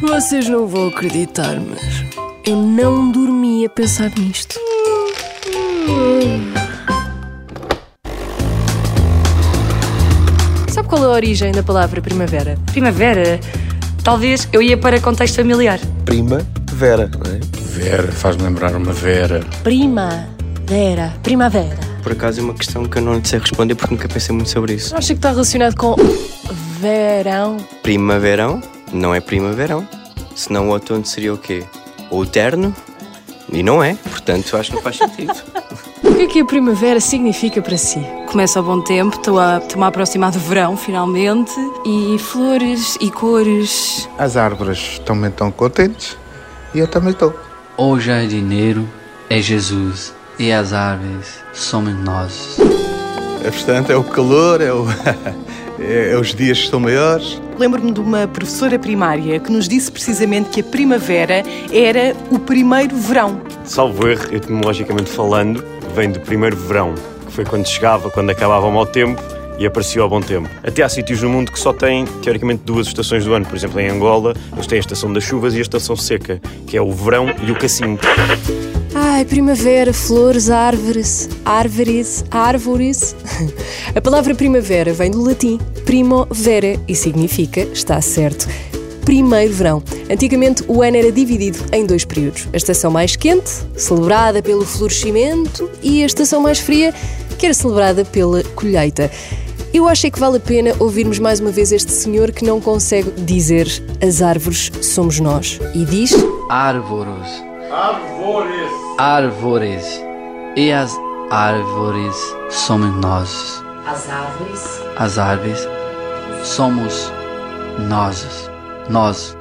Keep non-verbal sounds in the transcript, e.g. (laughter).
Vocês não vão acreditar, mas eu não dormi a pensar nisto. Sabe qual é a origem da palavra primavera? Primavera? Talvez eu ia para contexto familiar. Prima Vera, não é? Vera, faz-me lembrar uma Vera. Primavera. Primavera. Por acaso é uma questão que eu não lhe sei responder porque nunca pensei muito sobre isso. Acho que está relacionado com verão. Primaverão não é primaverão. Senão o outono seria o quê? O terno? E não é, portanto acho que não faz sentido. (laughs) O que é que a primavera significa para si? Começa o bom tempo, estou a, estou-me a aproximar do verão, finalmente. E flores e cores. As árvores também estão contentes e eu também estou. O jardineiro é Jesus e as árvores somos nós. É, portanto, é o calor, é, o (laughs) é, é os dias que estão maiores. Lembro-me de uma professora primária que nos disse precisamente que a primavera era o primeiro verão. Salvo erro, etimologicamente falando, vem do primeiro verão, que foi quando chegava, quando acabava o mau tempo e aparecia o bom tempo. Até há sítios no mundo que só têm, teoricamente, duas estações do ano. Por exemplo, em Angola, eles têm a estação das chuvas e a estação seca, que é o verão e o cacimbo. Ai, primavera, flores, árvores, árvores, árvores. (laughs) A palavra primavera vem do latim primavera e significa, está certo, primeiro verão. Antigamente o ano era dividido em dois períodos: a estação mais quente, celebrada pelo florescimento, e a estação mais fria, que era celebrada pela colheita. Eu acho é que vale a pena ouvirmos mais uma vez este senhor que não consegue dizer as árvores somos nós e diz Árvores. Árvores. Árvores. E as árvores somos nós. As árvores. As árvores somos nós. Nós.